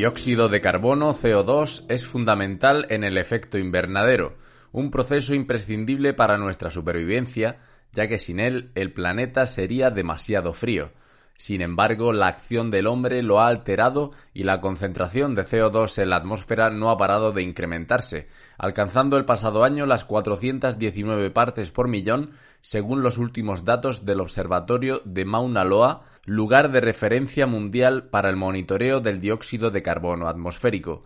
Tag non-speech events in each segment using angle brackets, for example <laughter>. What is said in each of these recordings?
Dióxido de carbono CO2 es fundamental en el efecto invernadero, un proceso imprescindible para nuestra supervivencia, ya que sin él el planeta sería demasiado frío. Sin embargo, la acción del hombre lo ha alterado y la concentración de CO2 en la atmósfera no ha parado de incrementarse, alcanzando el pasado año las 419 partes por millón, según los últimos datos del Observatorio de Mauna Loa, lugar de referencia mundial para el monitoreo del dióxido de carbono atmosférico.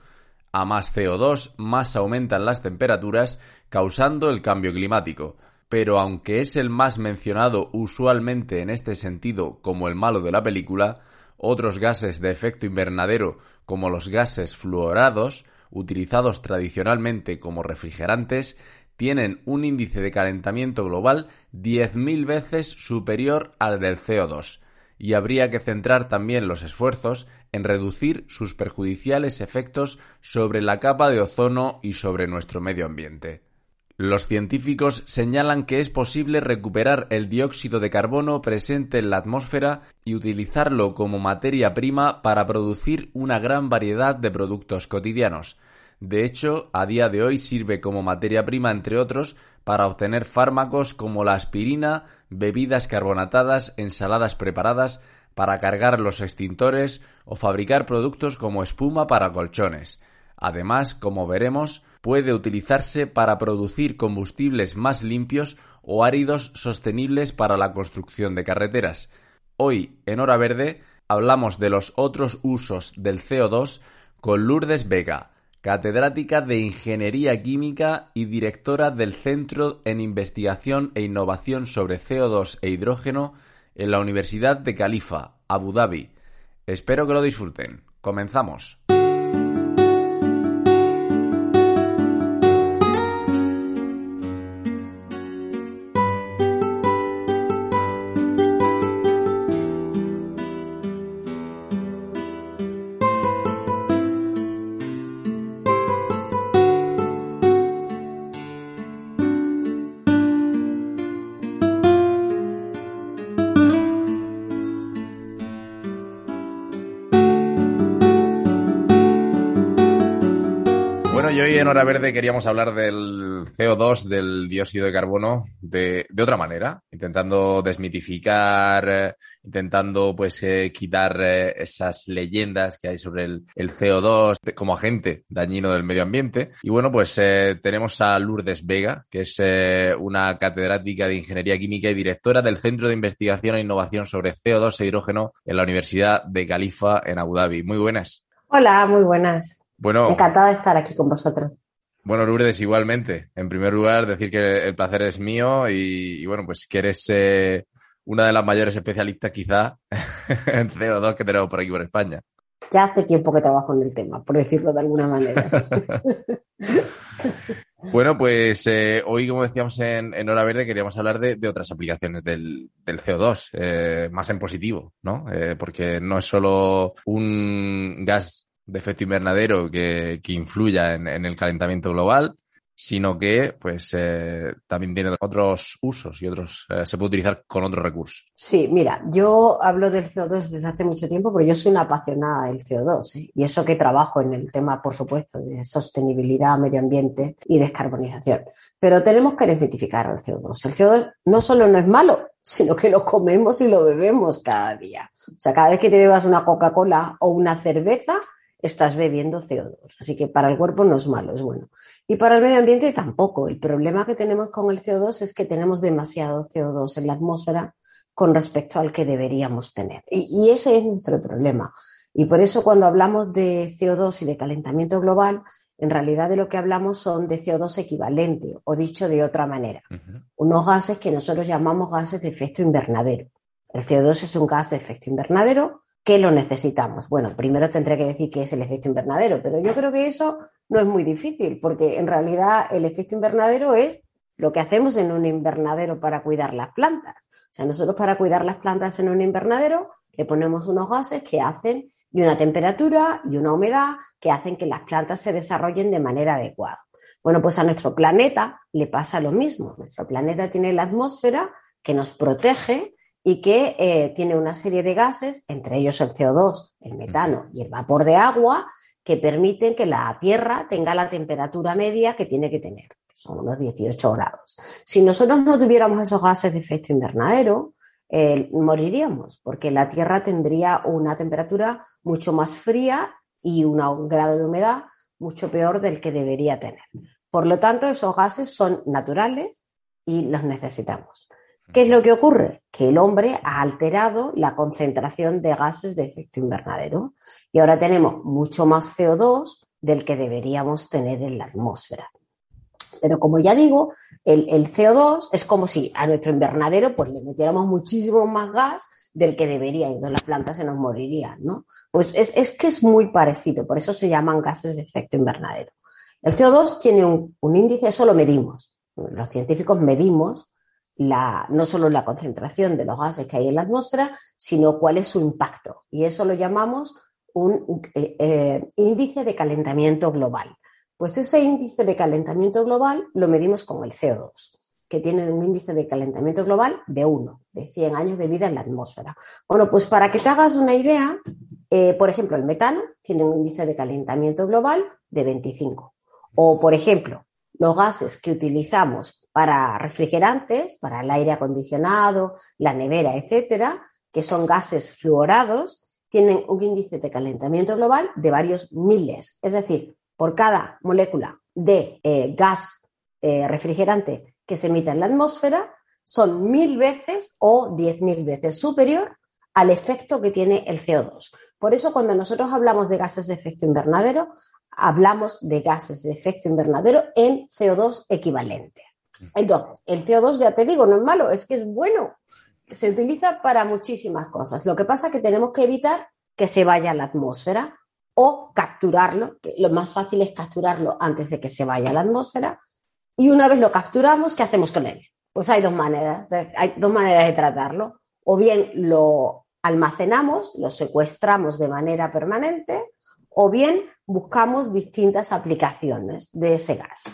A más CO2, más aumentan las temperaturas, causando el cambio climático pero aunque es el más mencionado usualmente en este sentido como el malo de la película, otros gases de efecto invernadero como los gases fluorados, utilizados tradicionalmente como refrigerantes, tienen un índice de calentamiento global 10.000 veces superior al del CO2, y habría que centrar también los esfuerzos en reducir sus perjudiciales efectos sobre la capa de ozono y sobre nuestro medio ambiente. Los científicos señalan que es posible recuperar el dióxido de carbono presente en la atmósfera y utilizarlo como materia prima para producir una gran variedad de productos cotidianos. De hecho, a día de hoy sirve como materia prima, entre otros, para obtener fármacos como la aspirina, bebidas carbonatadas, ensaladas preparadas, para cargar los extintores o fabricar productos como espuma para colchones. Además, como veremos, puede utilizarse para producir combustibles más limpios o áridos sostenibles para la construcción de carreteras. Hoy, en Hora Verde, hablamos de los otros usos del CO2 con Lourdes Vega, catedrática de Ingeniería Química y directora del Centro en Investigación e Innovación sobre CO2 e Hidrógeno en la Universidad de Califa, Abu Dhabi. Espero que lo disfruten. Comenzamos. Y hoy en Hora Verde queríamos hablar del CO2, del dióxido de carbono, de, otra manera, intentando desmitificar, intentando pues eh, quitar eh, esas leyendas que hay sobre el, el CO2 de- como agente dañino del medio ambiente. Y bueno, pues eh, tenemos a Lourdes Vega, que es eh, una catedrática de Ingeniería Química y directora del Centro de Investigación e Innovación sobre CO2 e Hidrógeno en la Universidad de Califa en Abu Dhabi. Muy buenas. Hola, muy buenas. Bueno, Encantada de estar aquí con vosotros. Bueno, Lourdes, igualmente. En primer lugar, decir que el placer es mío y, y bueno, pues que eres eh, una de las mayores especialistas quizá <laughs> en CO2 que tenemos por aquí por España. Ya hace tiempo que trabajo en el tema, por decirlo de alguna manera. <laughs> Bueno, pues eh, hoy, como decíamos en, en Hora Verde, queríamos hablar de, de otras aplicaciones del, del CO2, eh, más en positivo, ¿no? Eh, porque no es solo un gas de efecto invernadero que, influya en, el calentamiento global, sino que pues eh, también tiene otros usos y otros eh, se puede utilizar con otros recursos. Sí, mira, yo hablo del CO2 desde hace mucho tiempo, pero yo soy una apasionada del CO2, ¿eh? y eso que trabajo en el tema, por supuesto, de sostenibilidad, medio ambiente y descarbonización. Pero tenemos que desmitificar el CO2. El CO2 no solo no es malo, sino que lo comemos y lo bebemos cada día. O sea, cada vez que te bebas una Coca-Cola o una cerveza, estás bebiendo CO2. Así que para el cuerpo no es malo, es bueno. Y para el medio ambiente tampoco. El problema que tenemos con el CO2 es que tenemos demasiado CO2 en la atmósfera con respecto al que deberíamos tener. Y, y ese es nuestro problema. Y por eso cuando hablamos de CO2 y de calentamiento global, en realidad de lo que hablamos son de CO2 equivalente, o dicho de otra manera, unos gases que nosotros llamamos gases de efecto invernadero. El CO2 es un gas de efecto invernadero qué lo necesitamos. Bueno, primero tendré que decir qué es el efecto invernadero, pero yo creo que eso no es muy difícil, porque en realidad el efecto invernadero es lo que hacemos en un invernadero para cuidar las plantas. O sea, nosotros para cuidar las plantas en un invernadero le ponemos unos gases que hacen y una temperatura y una humedad que hacen que las plantas se desarrollen de manera adecuada. Bueno, pues a nuestro planeta le pasa lo mismo. Nuestro planeta tiene la atmósfera que nos protege y que eh, tiene una serie de gases, entre ellos el CO2, el metano y el vapor de agua, que permiten que la Tierra tenga la temperatura media que tiene que tener, son unos 18 grados. Si nosotros no tuviéramos esos gases de efecto invernadero, eh, moriríamos, porque la Tierra tendría una temperatura mucho más fría y un grado de humedad mucho peor del que debería tener. Por lo tanto, esos gases son naturales y los necesitamos. ¿Qué es lo que ocurre? Que el hombre ha alterado la concentración de gases de efecto invernadero y ahora tenemos mucho más CO2 del que deberíamos tener en la atmósfera. Pero como ya digo, el, CO2 es como si a nuestro invernadero pues le metiéramos muchísimo más gas del que debería entonces las plantas se nos morirían, ¿no? Pues es, es, que es muy parecido, por eso se llaman gases de efecto invernadero. El CO2 tiene un, un índice, eso lo medimos. Los científicos medimos la, no solo la concentración de los gases que hay en la atmósfera, sino cuál es su impacto. Y eso lo llamamos un eh, eh, índice de calentamiento global. Pues ese índice de calentamiento global lo medimos con el CO2, que tiene un índice de calentamiento global de 1, de 100 años de vida en la atmósfera. Bueno, pues para que te hagas una idea, eh, por ejemplo, el metano tiene un índice de calentamiento global de 25. O, por ejemplo, los gases que utilizamos para refrigerantes, para el aire acondicionado, la nevera, etcétera, que son gases fluorados, tienen un índice de calentamiento global de varios miles. Es decir, por cada molécula de eh, gas eh, refrigerante que se emite en la atmósfera, son mil veces o diez mil veces superior al efecto que tiene el CO2. Por eso, cuando nosotros hablamos de gases de efecto invernadero, hablamos de gases de efecto invernadero en CO2 equivalente. Entonces, el CO2, ya te digo, no es malo, es que es bueno. Se utiliza para muchísimas cosas. Lo que pasa es que tenemos que evitar que se vaya a la atmósfera o capturarlo, que lo más fácil es capturarlo antes de que se vaya a la atmósfera. Y una vez lo capturamos, ¿qué hacemos con él? Pues hay dos maneras, hay dos maneras de tratarlo. O bien lo almacenamos, lo secuestramos de manera permanente, o bien buscamos distintas aplicaciones de ese gas.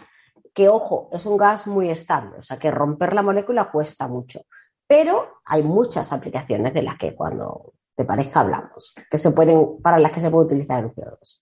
Que ojo, es un gas muy estable, o sea que romper la molécula cuesta mucho. Pero hay muchas aplicaciones de las que cuando te parezca hablamos, que se pueden, para las que se puede utilizar el CO2.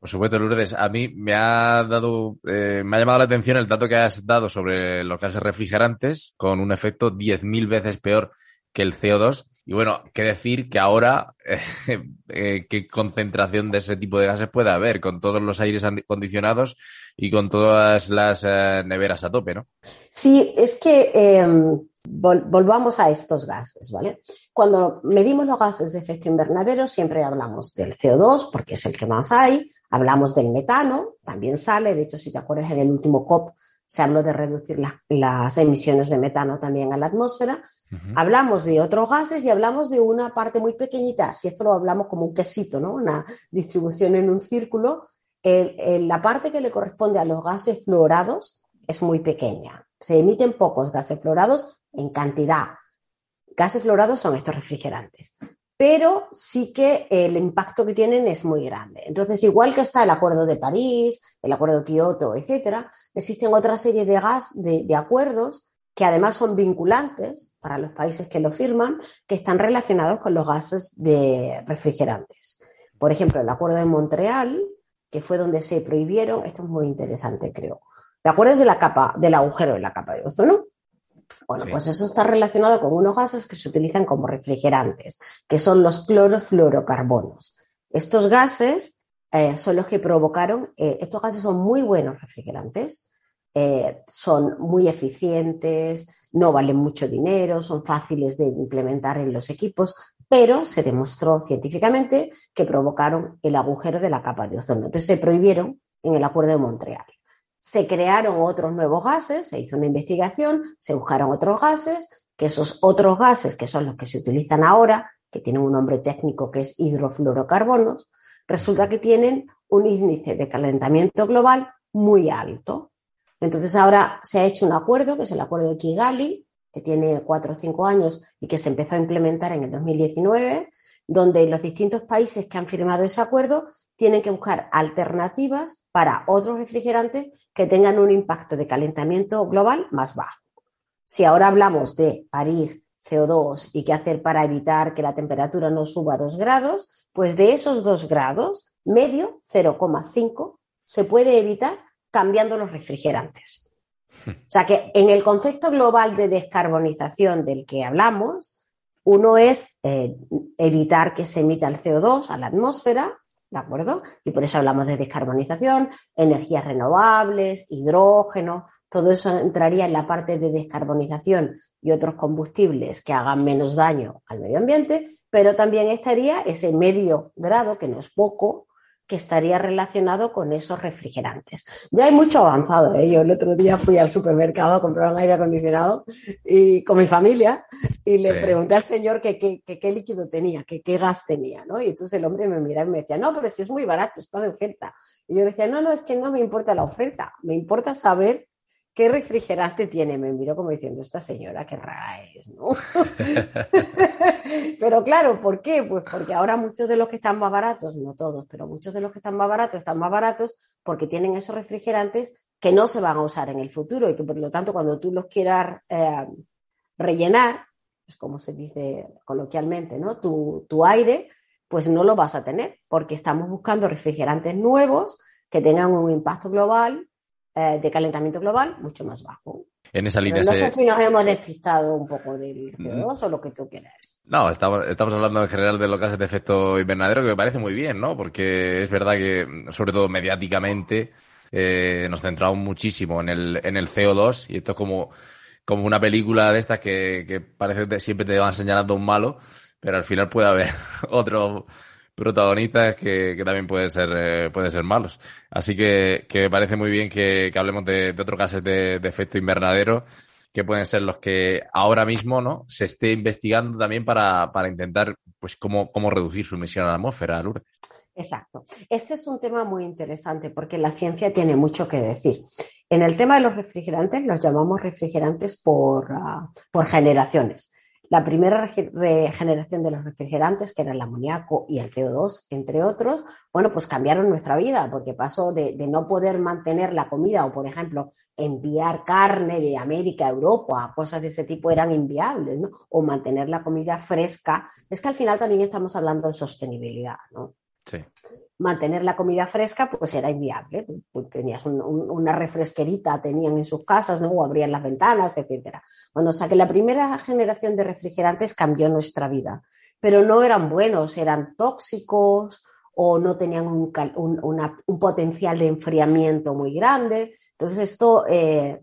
Por supuesto, Lourdes. A mí me ha dado, eh, me ha llamado la atención el dato que has dado sobre los gases refrigerantes con un efecto 10.000 veces peor que el CO2. Y bueno, qué decir que ahora <laughs> eh, qué concentración de ese tipo de gases puede haber con todos los aires acondicionados y con todas las eh, neveras a tope, ¿no? Sí, es que em, volvamos a estos gases, ¿vale? Cuando medimos los gases de efecto invernadero siempre hablamos del CO2 porque es el que más hay, hablamos del metano, también sale, de hecho si te acuerdas en el último COP se habló de reducir las emisiones de metano también a la atmósfera, Hablamos de otros gases y hablamos de una parte muy pequeñita, si esto lo hablamos como un quesito, ¿no? Una distribución en un círculo, la parte que le corresponde a los gases fluorados es muy pequeña. Se emiten pocos gases fluorados en cantidad. Gases fluorados son estos refrigerantes, pero sí que el impacto que tienen es muy grande. Entonces, igual que está el Acuerdo de París, el Acuerdo de Kioto, etcétera, existen otra serie de gas, de acuerdos que además son vinculantes para los países que lo firman, que están relacionados con los gases de refrigerantes. Por ejemplo, el Acuerdo de Montreal, que fue donde se prohibieron, esto es muy interesante, creo. ¿Te acuerdas de la capa, del agujero en la capa de ozono? Bueno, pues eso está relacionado con unos gases que se utilizan como refrigerantes, que son los clorofluorocarbonos. Estos gases eh, son los que provocaron, eh, estos gases son muy buenos refrigerantes, eh, son muy eficientes, no valen mucho dinero, son fáciles de implementar en los equipos, pero se demostró científicamente que provocaron el agujero de la capa de ozono. Entonces se prohibieron en el Acuerdo de Montreal. Se crearon otros nuevos gases, se hizo una investigación, se buscaron otros gases, que esos otros gases, que son los que se utilizan ahora, que tienen un nombre técnico que es hidrofluorocarbonos, resulta que tienen un índice de calentamiento global muy alto. Entonces ahora se ha hecho un acuerdo, que es el acuerdo de Kigali, que tiene cuatro o cinco años y que se empezó a implementar en el 2019, donde los distintos países que han firmado ese acuerdo tienen que buscar alternativas para otros refrigerantes que tengan un impacto de calentamiento global más bajo. Si ahora hablamos de París, CO2 y qué hacer para evitar que la temperatura no suba a 2 grados, pues de esos 2 grados, medio, 0,5, se puede evitar cambiando los refrigerantes. O sea que en el concepto global de descarbonización del que hablamos, uno es eh, evitar que se emita el CO2 a la atmósfera, ¿de acuerdo? Y por eso hablamos de descarbonización, energías renovables, hidrógeno, todo eso entraría en la parte de descarbonización y otros combustibles que hagan menos daño al medio ambiente, pero también estaría ese medio grado, que no es poco, que estaría relacionado con esos refrigerantes. Ya hay mucho avanzado. ¿eh? Yo el otro día fui al supermercado a comprar un aire acondicionado y, con mi familia y le pregunté al señor qué qué líquido tenía, qué gas tenía. ¿no? Y entonces el hombre me miraba y me decía, no, pero si es muy barato, está de oferta. Y yo le decía, no, no, es que no me importa la oferta, me importa saber ¿qué refrigerante tiene? Me miró como diciendo, esta señora, qué rara es, ¿no? <laughs> pero claro, ¿por qué? Pues porque ahora muchos de los que están más baratos, no todos, pero muchos de los que están más baratos están más baratos porque tienen esos refrigerantes que no se van a usar en el futuro y que por lo tanto cuando tú los quieras eh, rellenar, es como se dice coloquialmente, ¿no? Tu, tu aire, pues no lo vas a tener porque estamos buscando refrigerantes nuevos que tengan un impacto global eh, de calentamiento global mucho más bajo. En esa línea no sé si nos hemos despistado un poco del CO2 o lo que tú quieras. No, estamos, estamos hablando en general de los gases de efecto invernadero, que me parece muy bien, ¿no? Porque es verdad que, sobre todo mediáticamente, eh, nos centramos muchísimo en el, en el CO2 y esto es como, como una película de estas que, que parece que siempre te van señalando un malo, pero al final puede haber <laughs> otro protagonistas que, también pueden ser, eh, ser malos. Así que, que me parece muy bien que, hablemos de, de otros casos de, efecto invernadero que pueden ser los que ahora mismo no se esté investigando también para, para intentar pues cómo, cómo reducir su emisión a la atmósfera, Lourdes. Exacto. Este es un tema muy interesante porque la ciencia tiene mucho que decir. En el tema de los refrigerantes los llamamos refrigerantes por, uh, por generaciones. La primera regeneración de los refrigerantes, que era el amoníaco y el CO2, entre otros, bueno, pues cambiaron nuestra vida, porque pasó de, no poder mantener la comida o, por ejemplo, enviar carne de América a Europa, cosas de ese tipo eran inviables, ¿no? O mantener la comida fresca. Es que al final también estamos hablando de sostenibilidad, ¿no? Sí mantener la comida fresca pues era inviable. Pues tenías un, un, una refresquerita, tenían en sus casas, ¿no? O abrían las ventanas, etcétera. Bueno, o sea que la primera generación de refrigerantes cambió nuestra vida, pero no eran buenos, eran tóxicos o no tenían un, un, una, un potencial de enfriamiento muy grande. Entonces esto eh,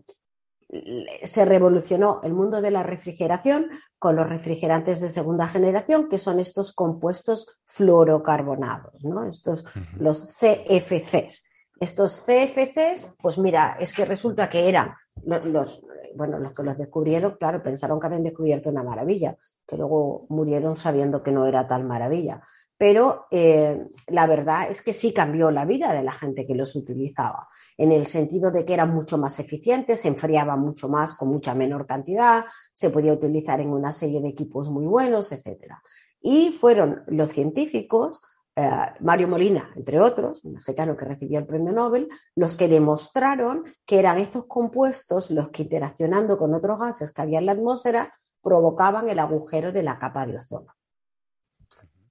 se revolucionó el mundo de la refrigeración con los refrigerantes de segunda generación, que son estos compuestos fluorocarbonados, ¿no? Estos, uh -huh. los CFCs. Estos CFCs, pues mira, es que resulta que eran los, bueno, los que los descubrieron, claro, pensaron que habían descubierto una maravilla, que luego murieron sabiendo que no era tal maravilla pero eh, la verdad es que sí cambió la vida de la gente que los utilizaba, en el sentido de que eran mucho más eficientes, se enfriaban mucho más con mucha menor cantidad, se podía utilizar en una serie de equipos muy buenos, etc. Y fueron los científicos, eh, Mario Molina, entre otros, un mexicano que recibió el premio Nobel, los que demostraron que eran estos compuestos los que interaccionando con otros gases que había en la atmósfera provocaban el agujero de la capa de ozono.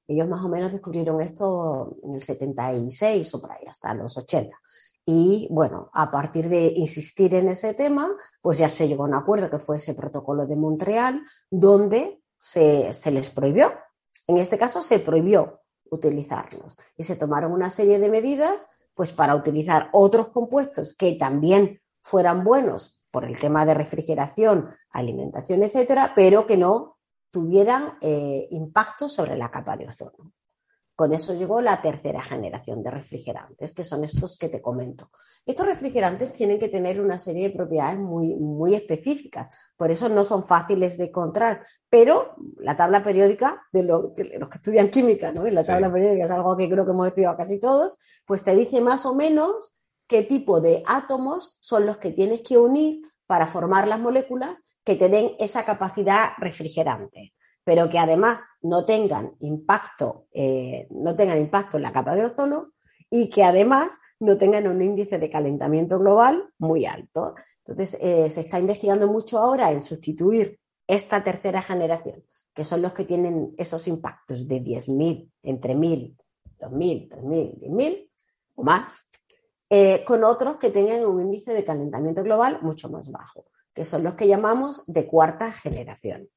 Ellos más o menos descubrieron esto en el 76 o por ahí, hasta los 80. Y bueno, a partir de insistir en ese tema, pues ya se llegó a un acuerdo que fue ese protocolo de Montreal, donde se, se les prohibió. En este caso se prohibió utilizarlos y se tomaron una serie de medidas pues para utilizar otros compuestos que también fueran buenos por el tema de refrigeración, alimentación, etcétera, pero que no tuvieran eh, impacto sobre la capa de ozono. Con eso llegó la tercera generación de refrigerantes, que son estos que te comento. Estos refrigerantes tienen que tener una serie de propiedades muy, muy específicas, por eso no son fáciles de encontrar, pero la tabla periódica de, los que estudian química, ¿no? Y la tabla periódica es algo que creo que hemos estudiado casi todos, pues te dice más o menos qué tipo de átomos son los que tienes que unir para formar las moléculas que te den esa capacidad refrigerante, pero que además no tengan impacto, eh, no tengan impacto en la capa de ozono y que además no tengan un índice de calentamiento global muy alto. Entonces, eh, se está investigando mucho ahora en sustituir esta tercera generación, que son los que tienen esos impactos de 10.000, entre 1.000, 2.000, 3.000, 10.000 o más, eh, con otros que tengan un índice de calentamiento global mucho más bajo que son los que llamamos de cuarta generación.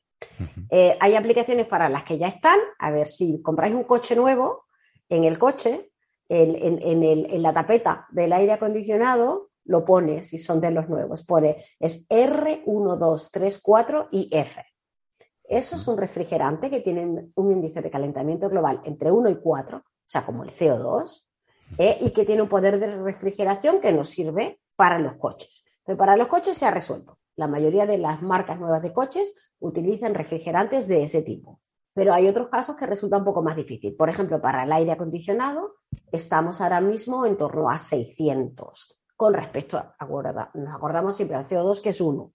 Eh, hay aplicaciones para las que ya están. A ver, si compráis un coche nuevo, en el coche, en, la tapeta del aire acondicionado, lo pone, si son de los nuevos, pone es R1, 2, 3, 4 y F. Eso es un refrigerante que tiene un índice de calentamiento global entre 1 y 4, o sea, como el CO2, eh, y que tiene un poder de refrigeración que nos sirve para los coches. Entonces, para los coches se ha resuelto. La mayoría de las marcas nuevas de coches utilizan refrigerantes de ese tipo. Pero hay otros casos que resulta un poco más difícil. Por ejemplo, para el aire acondicionado estamos ahora mismo en torno a 600 con respecto a, nos acordamos siempre al CO2 que es uno.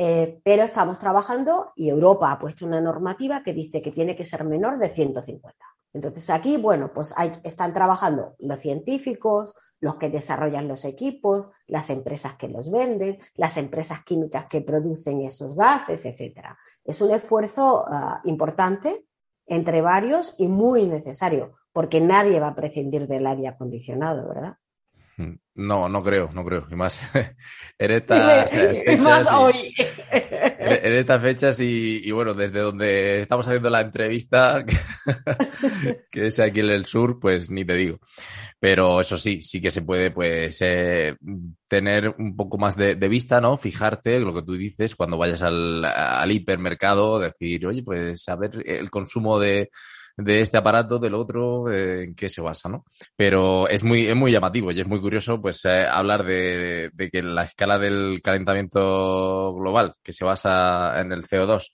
Eh, pero estamos trabajando y Europa ha puesto una normativa que dice que tiene que ser menor de 150. Entonces aquí, bueno, pues están trabajando los científicos, los que desarrollan los equipos, las empresas que los venden, las empresas químicas que producen esos gases, etcétera. Es un esfuerzo ah, importante entre varios y muy necesario, porque nadie va a prescindir del aire acondicionado, ¿verdad? Mm, no, no creo, no creo. Y más <laughs> en <laughs> estas fechas. Y, <laughs> en estas fechas y, bueno, desde donde estamos haciendo la entrevista, <laughs> que es aquí en el sur, pues ni te digo. Pero eso sí, sí que se puede, pues, eh, tener un poco más de, vista, ¿no? Fijarte lo que tú dices cuando vayas al, al hipermercado, decir, oye, pues, a ver el consumo de, de este aparato, del otro, eh, en qué se basa, ¿no? Pero es muy, es muy llamativo y es muy curioso, pues, eh, hablar de, de, que la escala del calentamiento global, que se basa en el CO2,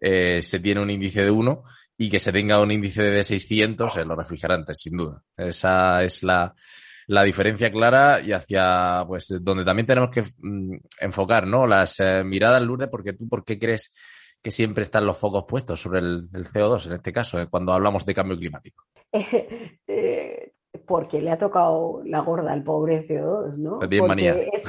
eh, se tiene un índice de 1 y que se tenga un índice de 600 en los refrigerantes, sin duda. Esa es la, la diferencia clara y hacia, pues, donde también tenemos que mm, enfocar, ¿no? Las miradas, Lourdes, porque tú, ¿por qué crees que siempre están los focos puestos sobre el, CO2, en este caso, eh, cuando hablamos de cambio climático? <laughs> Eh, porque le ha tocado la gorda al pobre CO2, ¿no? Es,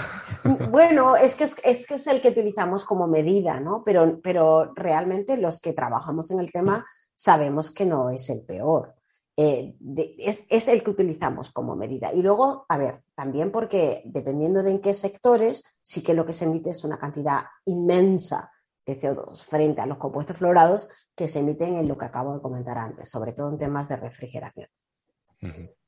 bueno, es que es, que es el que utilizamos como medida, ¿no? Pero, pero realmente los que trabajamos en el tema sabemos que no es el peor. Eh, es, es, el que utilizamos como medida. Y luego, a ver, también porque dependiendo de en qué sectores, sí que lo que se emite es una cantidad inmensa de CO2 frente a los compuestos florados que se emiten en lo que acabo de comentar antes, sobre todo en temas de refrigeración.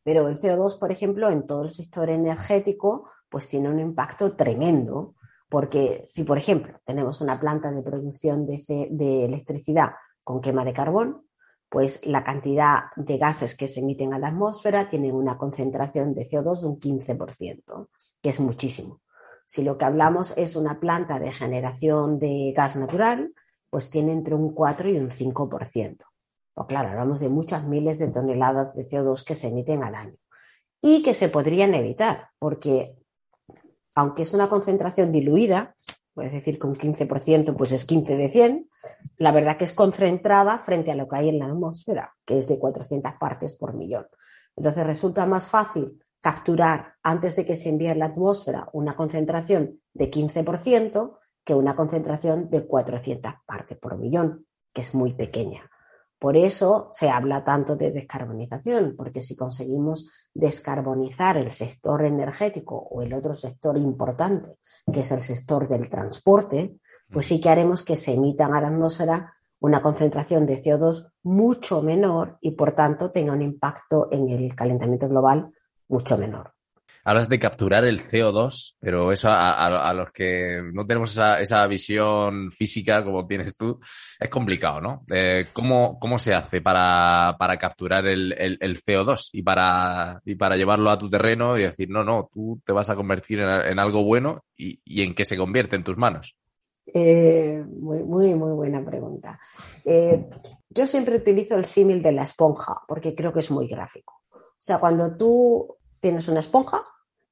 Pero el CO2, por ejemplo, en todo el sector energético, pues tiene un impacto tremendo, porque si, por ejemplo, tenemos una planta de producción de, de electricidad con quema de carbón, pues la cantidad de gases que se emiten a la atmósfera tiene una concentración de CO2 de un 15%, que es muchísimo. Si lo que hablamos es una planta de generación de gas natural, pues tiene entre un 4 y un 5%. O claro, hablamos de muchas miles de toneladas de CO2 que se emiten al año y que se podrían evitar, porque aunque es una concentración diluida, puedes decir que un 15% pues es 15 de 100, la verdad que es concentrada frente a lo que hay en la atmósfera, que es de 400 partes por millón. Entonces resulta más fácil capturar antes de que se envíe a la atmósfera una concentración de 15% que una concentración de 400 partes por millón, que es muy pequeña. Por eso se habla tanto de descarbonización, porque si conseguimos descarbonizar el sector energético o el otro sector importante, que es el sector del transporte, pues sí que haremos que se emitan a la atmósfera una concentración de CO2 mucho menor y por tanto tenga un impacto en el calentamiento global mucho menor. Hablas de capturar el CO2, pero eso a, los que no tenemos esa, esa, visión física como tienes tú, es complicado, ¿no? Eh, ¿cómo, ¿cómo, se hace para, para capturar el, el, CO2 y para, y para llevarlo a tu terreno y decir, no, no, tú te vas a convertir en, algo bueno y, y, en qué se convierte en tus manos? Eh, muy, muy, muy buena pregunta. Eh, yo siempre utilizo el símil de la esponja porque creo que es muy gráfico. O sea, cuando tú tienes una esponja,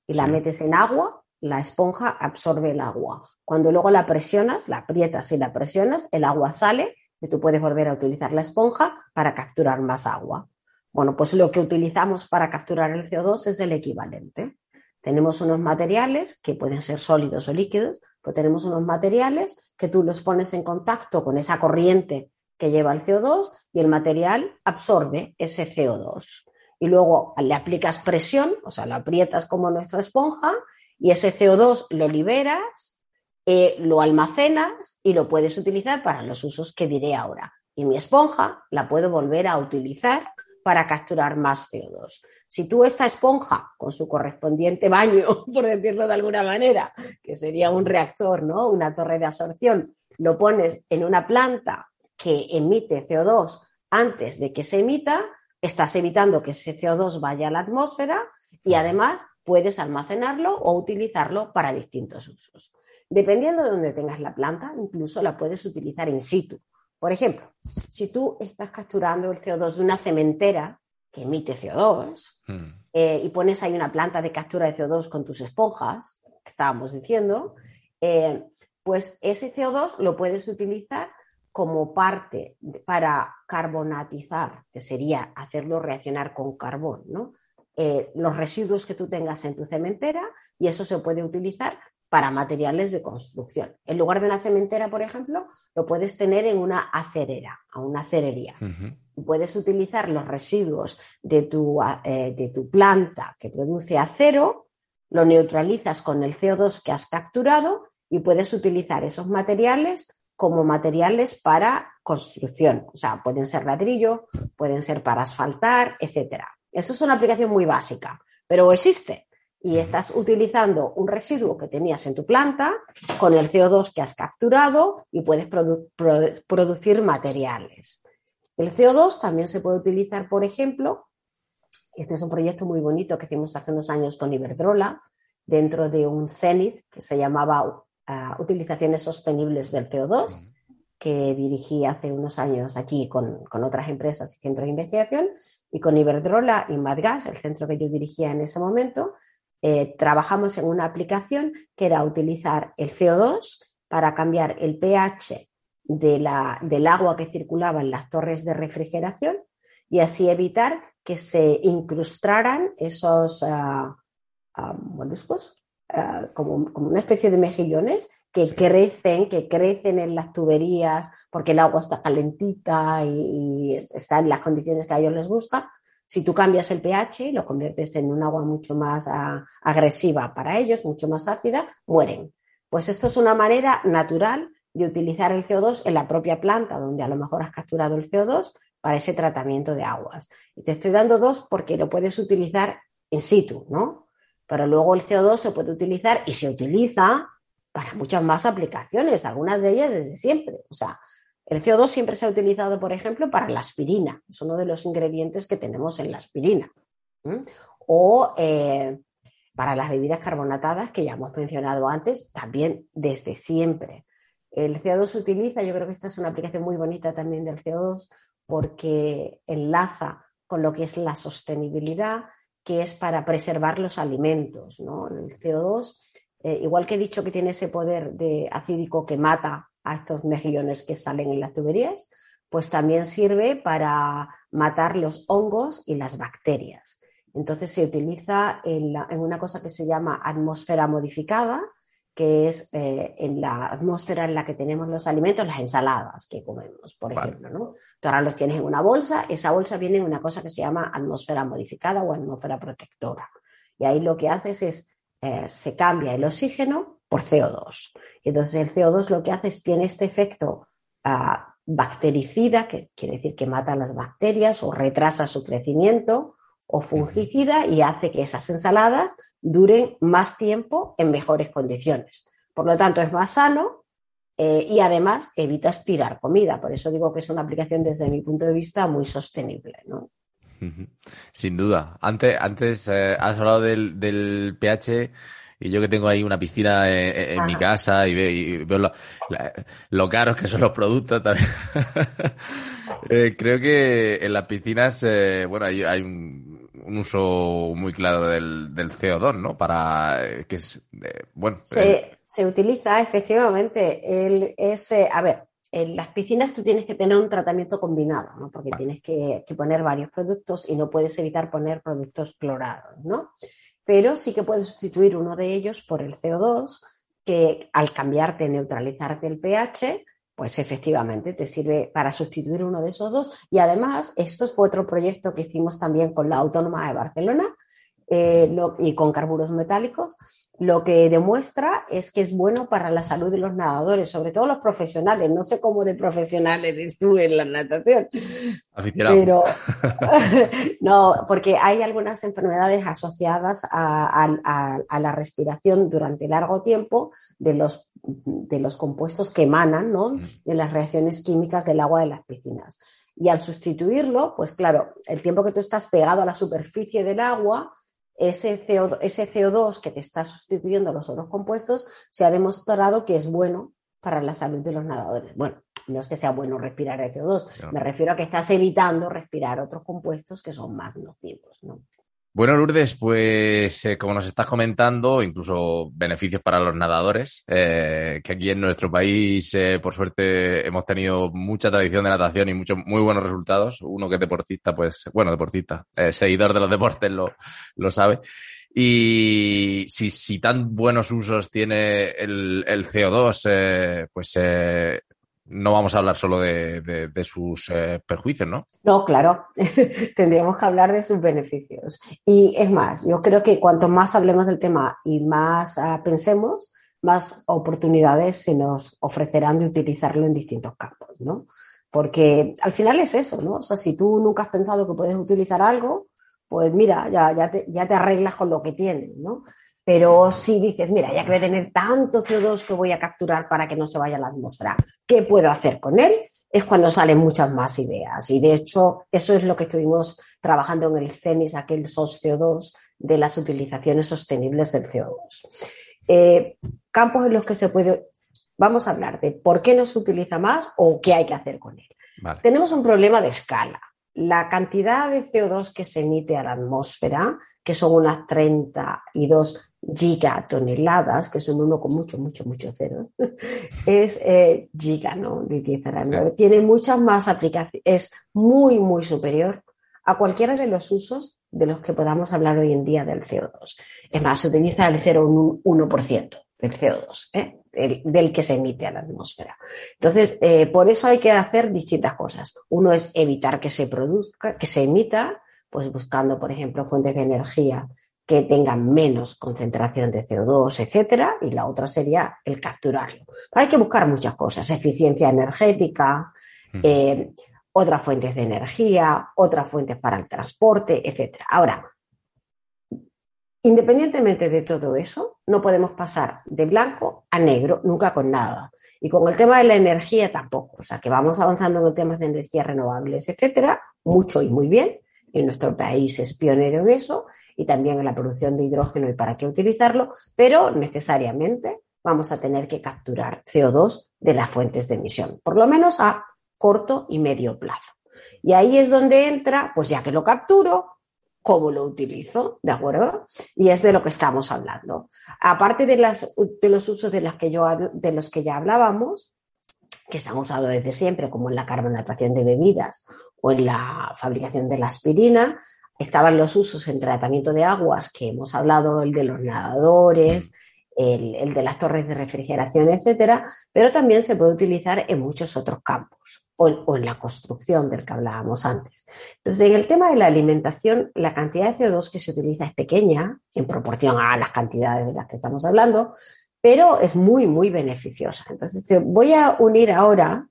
y la metes en agua, la esponja absorbe el agua. Cuando luego la presionas, la aprietas y la presionas, el agua sale y tú puedes volver a utilizar la esponja para capturar más agua. Bueno, pues lo que utilizamos para capturar el CO2 es el equivalente. Tenemos unos materiales que pueden ser sólidos o líquidos, pero tenemos unos materiales que tú los pones en contacto con esa corriente que lleva el CO2 y el material absorbe ese CO2 y luego le aplicas presión, o sea, lo aprietas como nuestra esponja y ese CO2 lo liberas, eh, lo almacenas y lo puedes utilizar para los usos que diré ahora. Y mi esponja la puedo volver a utilizar para capturar más CO2. Si tú esta esponja, con su correspondiente baño, <laughs> por decirlo de alguna manera, que sería un reactor, ¿no? Una torre de absorción, lo pones en una planta que emite CO2 antes de que se emita, estás evitando que ese CO2 vaya a la atmósfera y además puedes almacenarlo o utilizarlo para distintos usos. Dependiendo de dónde tengas la planta, incluso la puedes utilizar in situ. Por ejemplo, si tú estás capturando el CO2 de una cementera que emite CO2 hmm. eh, y pones ahí una planta de captura de CO2 con tus esponjas, que estábamos diciendo, eh, pues ese CO2 lo puedes utilizar como parte para carbonatizar, que sería hacerlo reaccionar con carbón, ¿no? Eh, los residuos que tú tengas en tu cementera y eso se puede utilizar para materiales de construcción. En lugar de una cementera, por ejemplo, lo puedes tener en una acerera, a una acerería. Puedes utilizar los residuos de tu, eh, de tu planta que produce acero, lo neutralizas con el CO2 que has capturado y puedes utilizar esos materiales como materiales para construcción. O sea, pueden ser ladrillo, pueden ser para asfaltar, etcétera. Eso es una aplicación muy básica, pero existe. Y estás utilizando un residuo que tenías en tu planta con el CO2 que has capturado y puedes producir materiales. El CO2 también se puede utilizar, por ejemplo, este es un proyecto muy bonito que hicimos hace unos años con Iberdrola, dentro de un CENIT que se llamaba utilizaciones sostenibles del CO2, que dirigí hace unos años aquí con, otras empresas y centros de investigación, y con Iberdrola y Madgas, el centro que yo dirigía en ese momento, eh, trabajamos en una aplicación que era utilizar el CO2 para cambiar el pH de la, del agua que circulaba en las torres de refrigeración y así evitar que se incrustaran esos uh, moluscos eh, como, una especie de mejillones que crecen, que crecen en las tuberías porque el agua está calentita y, está en las condiciones que a ellos les gusta. Si tú cambias el pH y lo conviertes en un agua mucho más ah, agresiva para ellos, mucho más ácida, mueren. Pues esto es una manera natural de utilizar el CO2 en la propia planta, donde a lo mejor has capturado el CO2 para ese tratamiento de aguas. Y te estoy dando dos porque lo puedes utilizar in situ, ¿no? Pero luego el CO2 se puede utilizar y se utiliza para muchas más aplicaciones, algunas de ellas desde siempre. O sea, el CO2 siempre se ha utilizado, por ejemplo, para la aspirina. Es uno de los ingredientes que tenemos en la aspirina. O eh, para las bebidas carbonatadas, que ya hemos mencionado antes, también desde siempre. El CO2 se utiliza, yo creo que esta es una aplicación muy bonita también del CO2, porque enlaza con lo que es la sostenibilidad que es para preservar los alimentos. ¿no? El CO2, eh, igual que he dicho que tiene ese poder de acídico que mata a estos mejillones que salen en las tuberías, pues también sirve para matar los hongos y las bacterias. Entonces se utiliza en, en una cosa que se llama atmósfera modificada, que es eh, en la atmósfera en la que tenemos los alimentos, las ensaladas que comemos, por ejemplo, ¿no? Tú ahora los tienes en una bolsa, esa bolsa viene en una cosa que se llama atmósfera modificada o atmósfera protectora. Y ahí lo que haces es, eh, se cambia el oxígeno por CO2. Y entonces el CO2 lo que hace es, tiene este efecto ah, bactericida, que quiere decir que mata las bacterias o retrasa su crecimiento, o fungicida y hace que esas ensaladas duren más tiempo en mejores condiciones. Por lo tanto, es más sano eh, y además evitas tirar comida. Por eso digo que es una aplicación desde mi punto de vista muy sostenible. ¿no? Sin duda. Antes, antes eh, has hablado del, del, pH y yo que tengo ahí una piscina en, mi casa y, veo, lo, caros que son los productos también. <laughs> Eh, creo que en las piscinas, eh, bueno, hay, hay un, uso muy claro del, del CO2, ¿no? Para que es, bueno. Se, se utiliza efectivamente. El, ese, a ver, en las piscinas tú tienes que tener un tratamiento combinado, ¿no? Porque tienes que, poner varios productos y no puedes evitar poner productos clorados, ¿no? Pero sí que puedes sustituir uno de ellos por el CO2, que al cambiarte, neutralizarte el pH, pues efectivamente te sirve para sustituir uno de esos dos. Y además, esto fue otro proyecto que hicimos también con la Autónoma de Barcelona, eh, y con carburos metálicos, lo que demuestra es que es bueno para la salud de los nadadores, sobre todo los profesionales. No sé cómo de profesional eres tú en la natación. Pero <laughs> <laughs> no, porque hay algunas enfermedades asociadas a, la respiración durante largo tiempo de los, de los compuestos que emanan ¿no? Mm. de las reacciones químicas del agua de las piscinas. Y al sustituirlo, pues claro, el tiempo que tú estás pegado a la superficie del agua, ese, CO, ese CO2 que te está sustituyendo los otros compuestos se ha demostrado que es bueno para la salud de los nadadores. Bueno, no es que sea bueno respirar el CO2, me refiero a que estás evitando respirar otros compuestos que son más nocivos. ¿no? Bueno, Lourdes, pues eh, como nos estás comentando, incluso beneficios para los nadadores, eh, que aquí en nuestro país, eh, por suerte, hemos tenido mucha tradición de natación y muchos muy buenos resultados. Uno que es deportista, pues, bueno, deportista, seguidor de los deportes lo, lo sabe. Y si, si tan buenos usos tiene el, el CO2, pues no vamos a hablar solo de, sus eh, perjuicios, ¿no? No, claro, <laughs> tendríamos que hablar de sus beneficios. Y es más, yo creo que cuanto más hablemos del tema y más ah, pensemos, más oportunidades se nos ofrecerán de utilizarlo en distintos campos, ¿no? Porque al final es eso, ¿no? O sea, si tú nunca has pensado que puedes utilizar algo, pues mira, ya, ya, te, ya te arreglas con lo que tienes, ¿no? Pero si dices, mira, ya que voy a tener tanto CO2 que voy a capturar para que no se vaya a la atmósfera, ¿qué puedo hacer con él? Es cuando salen muchas más ideas. Y de hecho, eso es lo que estuvimos trabajando en el CENIS, aquel SOS CO2, de las utilizaciones sostenibles del CO2. Eh, campos en los que se puede, vamos a hablar de por qué no se utiliza más o qué hay que hacer con él. Tenemos un problema de escala la cantidad de CO2 que se emite a la atmósfera, que son unas 32 gigatoneladas, que son uno con mucho, mucho, mucho cero, <laughs> es eh, giga, ¿no? De 10 a la 9. Tiene muchas más aplicaciones, es muy, muy superior a cualquiera de los usos de los que podamos hablar hoy en día del CO2. Es más, se utiliza el 0,1% del CO2. ¿eh? Del que se emite a la atmósfera. Entonces, eh, por eso hay que hacer distintas cosas. Uno es evitar que se produzca, que se emita, pues buscando, por ejemplo, fuentes de energía que tengan menos concentración de CO2, etcétera, y la otra sería el capturarlo. hay que buscar muchas cosas, eficiencia energética, eh, otras fuentes de energía, otras fuentes para el transporte, etcétera. Ahora, Independientemente de todo eso, no podemos pasar de blanco a negro nunca con nada. Y con el tema de la energía tampoco. O sea, que vamos avanzando en el tema de energías renovables, etcétera, mucho y muy bien. Y nuestro país es pionero en eso y también en la producción de hidrógeno y para qué utilizarlo, pero necesariamente vamos a tener que capturar CO2 de las fuentes de emisión, por lo menos a corto y medio plazo. Y ahí es donde entra, pues ya que lo capturo, cómo lo utilizo, ¿de acuerdo? Y es de lo que estamos hablando. Aparte de, los usos de, las que yo, de los que ya hablábamos, que se han usado desde siempre, como en la carbonatación de bebidas o en la fabricación de la aspirina, estaban los usos en tratamiento de aguas, que hemos hablado, el de los nadadores, el, de las torres de refrigeración, etcétera, pero también se puede utilizar en muchos otros campos o, en la construcción del que hablábamos antes. Entonces, en el tema de la alimentación, la cantidad de CO2 que se utiliza es pequeña en proporción a las cantidades de las que estamos hablando, pero es muy, muy beneficiosa. Entonces, voy a unir ahora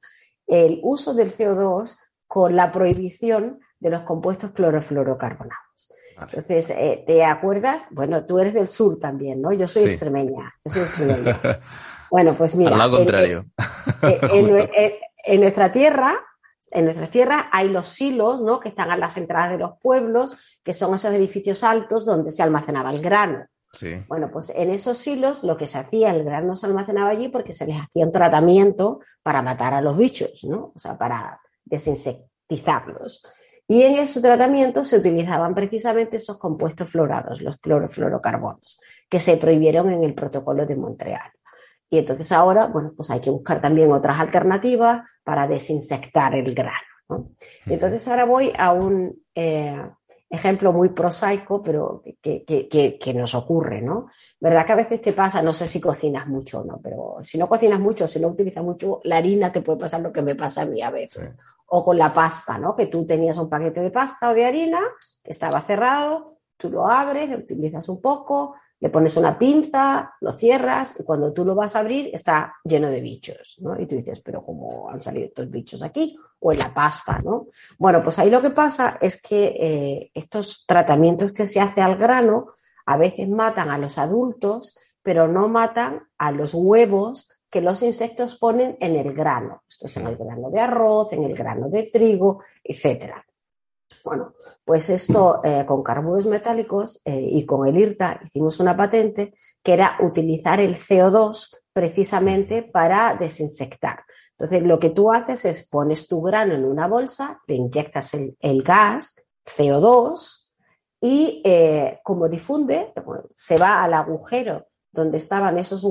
el uso del CO2 con la prohibición de los compuestos clorofluorocarbonados. Entonces, eh, ¿te acuerdas? Bueno, tú eres del sur también, ¿no? Yo soy extremeña. Yo soy extremeña. <laughs> bueno, pues mira. Al lado contrario. en, <laughs> nuestra tierra, en nuestras tierras hay los silos, ¿no? Que están a las entradas de los pueblos, que son esos edificios altos donde se almacenaba el grano. Sí. Bueno, pues en esos silos lo que se hacía, el grano se almacenaba allí porque se les hacía un tratamiento para matar a los bichos, ¿no? O sea, para desinsectizarlos. Y en ese tratamiento se utilizaban precisamente esos compuestos florados, los clorofluorocarbonos, que se prohibieron en el protocolo de Montreal. Y entonces ahora, bueno, pues hay que buscar también otras alternativas para desinsectar el grano. Entonces ahora voy a un, eh, ejemplo muy prosaico, pero que, que, que, nos ocurre, ¿no? ¿Verdad que a veces te pasa, no sé si cocinas mucho o no, pero si no cocinas mucho, si no utilizas mucho la harina, te puede pasar lo que me pasa a mí a veces. O con la pasta, ¿no? Que tú tenías un paquete de pasta o de harina que estaba cerrado, tú lo abres, lo utilizas un poco, le pones una pinza, lo cierras y cuando tú lo vas a abrir está lleno de bichos, ¿no? Y tú dices, pero ¿cómo han salido estos bichos aquí? O en la pasta, ¿no? Bueno, pues ahí lo que pasa es que eh, estos tratamientos que se hace al grano a veces matan a los adultos, pero no matan a los huevos que los insectos ponen en el grano. Esto es en el grano de arroz, en el grano de trigo, etcétera. Bueno, pues esto eh, con carburos metálicos eh, y con el IRTA hicimos una patente que era utilizar el CO2 precisamente para desinsectar. Entonces, lo que tú haces es pones tu grano en una bolsa, le inyectas el, gas, CO2, y eh, como difunde, se va al agujero donde estaban esos,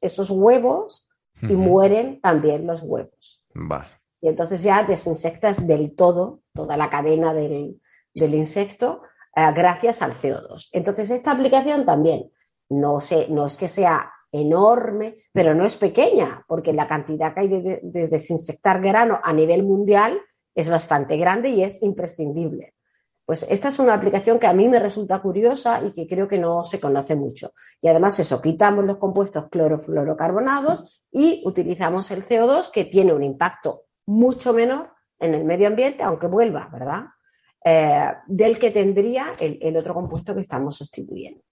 esos huevos y mueren también los huevos. Vale. Y entonces ya desinsectas del todo toda la cadena del, insecto eh, gracias al CO2. Entonces esta aplicación también no, no es que sea enorme, pero no es pequeña, porque la cantidad que hay de, de, desinsectar grano a nivel mundial es bastante grande y es imprescindible. Pues esta es una aplicación que a mí me resulta curiosa y que creo que no se conoce mucho. Y además eso, quitamos los compuestos clorofluorocarbonados y utilizamos el CO2 que tiene un impacto mucho menor en el medio ambiente, aunque vuelva, ¿verdad? Eh, del que tendría el, otro compuesto que estamos sustituyendo.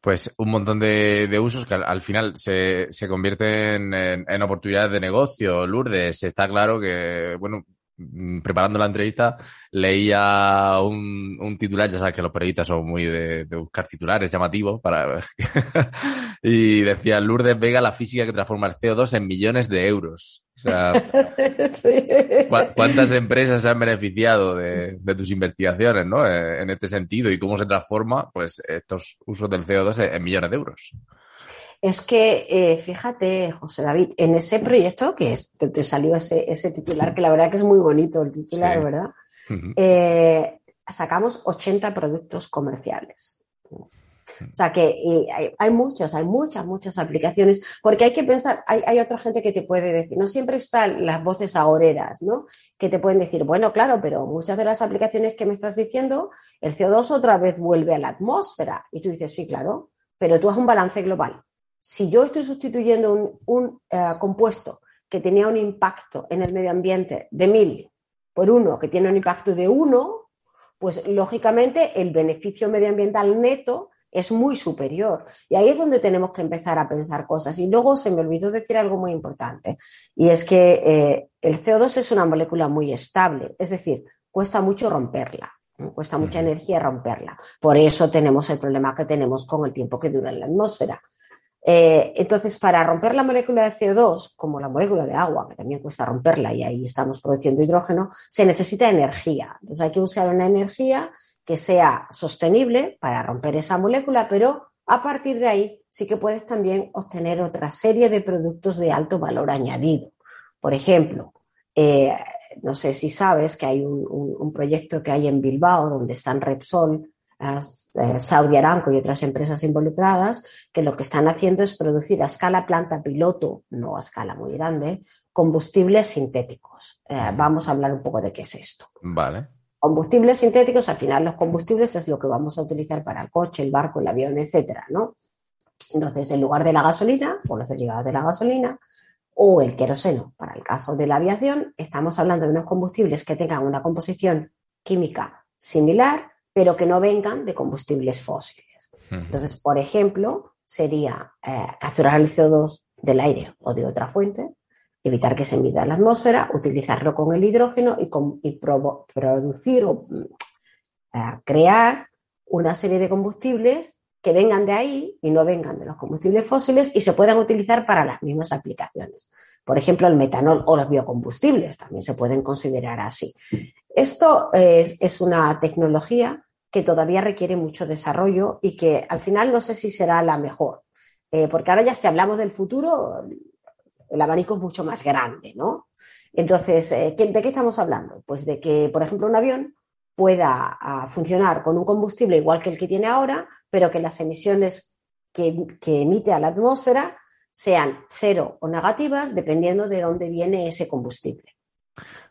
Pues un montón de, usos que al, final se, se convierten en, en, oportunidades de negocio. Lourdes, está claro que, bueno, preparando la entrevista, leía un, titular, ya sabes que los periodistas son muy de, buscar titulares llamativos para <laughs> y decía Lourdes Vega la física que transforma el CO2 en millones de euros. O sea, <laughs> ¿cuántas empresas se han beneficiado de, tus investigaciones, ¿no? Eh, en este sentido y cómo se transforma, pues, estos usos del CO2 en millones de euros. Es que, eh, fíjate, José David, en ese proyecto que es, te, salió ese, ese, titular, que la verdad que es muy bonito el titular, ¿verdad? Eh, sacamos 80 productos comerciales. O sea que hay, hay, muchos, hay muchas, muchas aplicaciones, porque hay que pensar, hay, hay, otra gente que te puede decir, no siempre están las voces agoreras, ¿no? Que te pueden decir, bueno, claro, pero muchas de las aplicaciones que me estás diciendo, el CO2 otra vez vuelve a la atmósfera. Y tú dices, sí, claro, pero tú haces un balance global si yo estoy sustituyendo un, eh, compuesto que tenía un impacto en el medio ambiente de mil por uno que tiene un impacto de uno, pues lógicamente el beneficio medioambiental neto es muy superior. Y ahí es donde tenemos que empezar a pensar cosas. Y luego se me olvidó decir algo muy importante, y es que eh, el CO2 es una molécula muy estable, es decir, cuesta mucho romperla. Cuesta mucha energía romperla. Por eso tenemos el problema que tenemos con el tiempo que dura en la atmósfera. Eh, entonces, para romper la molécula de CO2, como la molécula de agua, que también cuesta romperla y ahí estamos produciendo hidrógeno, se necesita energía. Entonces, hay que buscar una energía que sea sostenible para romper esa molécula, pero a partir de ahí sí que puedes también obtener otra serie de productos de alto valor añadido. Por ejemplo, eh, no sé si sabes que hay un, un, proyecto que hay en Bilbao donde están Repsol, Saudi Aramco y otras empresas involucradas que lo que están haciendo es producir a escala planta piloto, no a escala muy grande, combustibles sintéticos. Eh, vamos a hablar un poco de qué es esto. Vale. Combustibles sintéticos, al final los combustibles es lo que vamos a utilizar para el coche, el barco, el avión, etcétera, ¿no? Entonces, en lugar de la gasolina, o los derivados de la gasolina, o el queroseno. Para el caso de la aviación, estamos hablando de unos combustibles que tengan una composición química similar, pero que no vengan de combustibles fósiles. Entonces, por ejemplo, sería eh, capturar el CO2 del aire o de otra fuente, evitar que se emita en la atmósfera, utilizarlo con el hidrógeno y, producir o mm, eh, crear una serie de combustibles que vengan de ahí y no vengan de los combustibles fósiles y se puedan utilizar para las mismas aplicaciones. Por ejemplo, el metanol o los biocombustibles también se pueden considerar así. Esto es, una tecnología que todavía requiere mucho desarrollo y que al final no sé si será la mejor, eh, porque ahora ya si hablamos del futuro, el abanico es mucho más grande, ¿no? Entonces, eh, ¿de qué estamos hablando? Pues de que, por ejemplo, un avión pueda ah, funcionar con un combustible igual que el que tiene ahora, pero que las emisiones que, emite a la atmósfera sean cero o negativas, dependiendo de dónde viene ese combustible.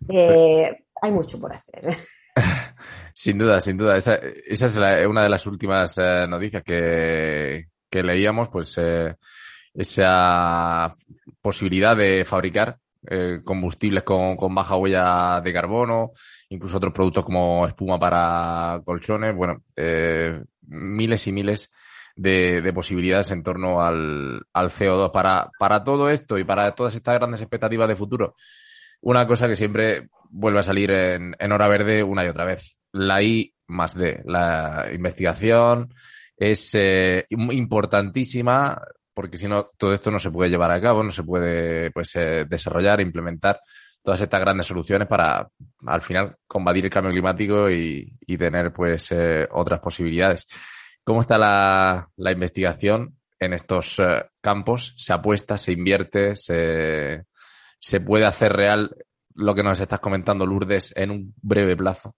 Eh, hay mucho por hacer. <laughs> Sin duda, sin duda. Esa, es una de las últimas eh, noticias que, leíamos, pues eh, esa posibilidad de fabricar combustibles con, baja huella de carbono, incluso otros productos como espuma para colchones, bueno, eh, miles y miles de, posibilidades en torno al, CO2. Para, para todo esto y para todas estas grandes expectativas de futuro, una cosa que siempre vuelve a salir en, hora verde una y otra vez, la I más D, la investigación es eh, importantísima porque si no todo esto no se puede llevar a cabo, no se puede pues eh, desarrollar, implementar todas estas grandes soluciones para al final combatir el cambio climático y, tener pues eh, otras posibilidades. ¿Cómo está la, investigación en estos eh, campos? ¿Se apuesta, se invierte, se, se puede hacer real lo que nos estás comentando, Lourdes, en un breve plazo?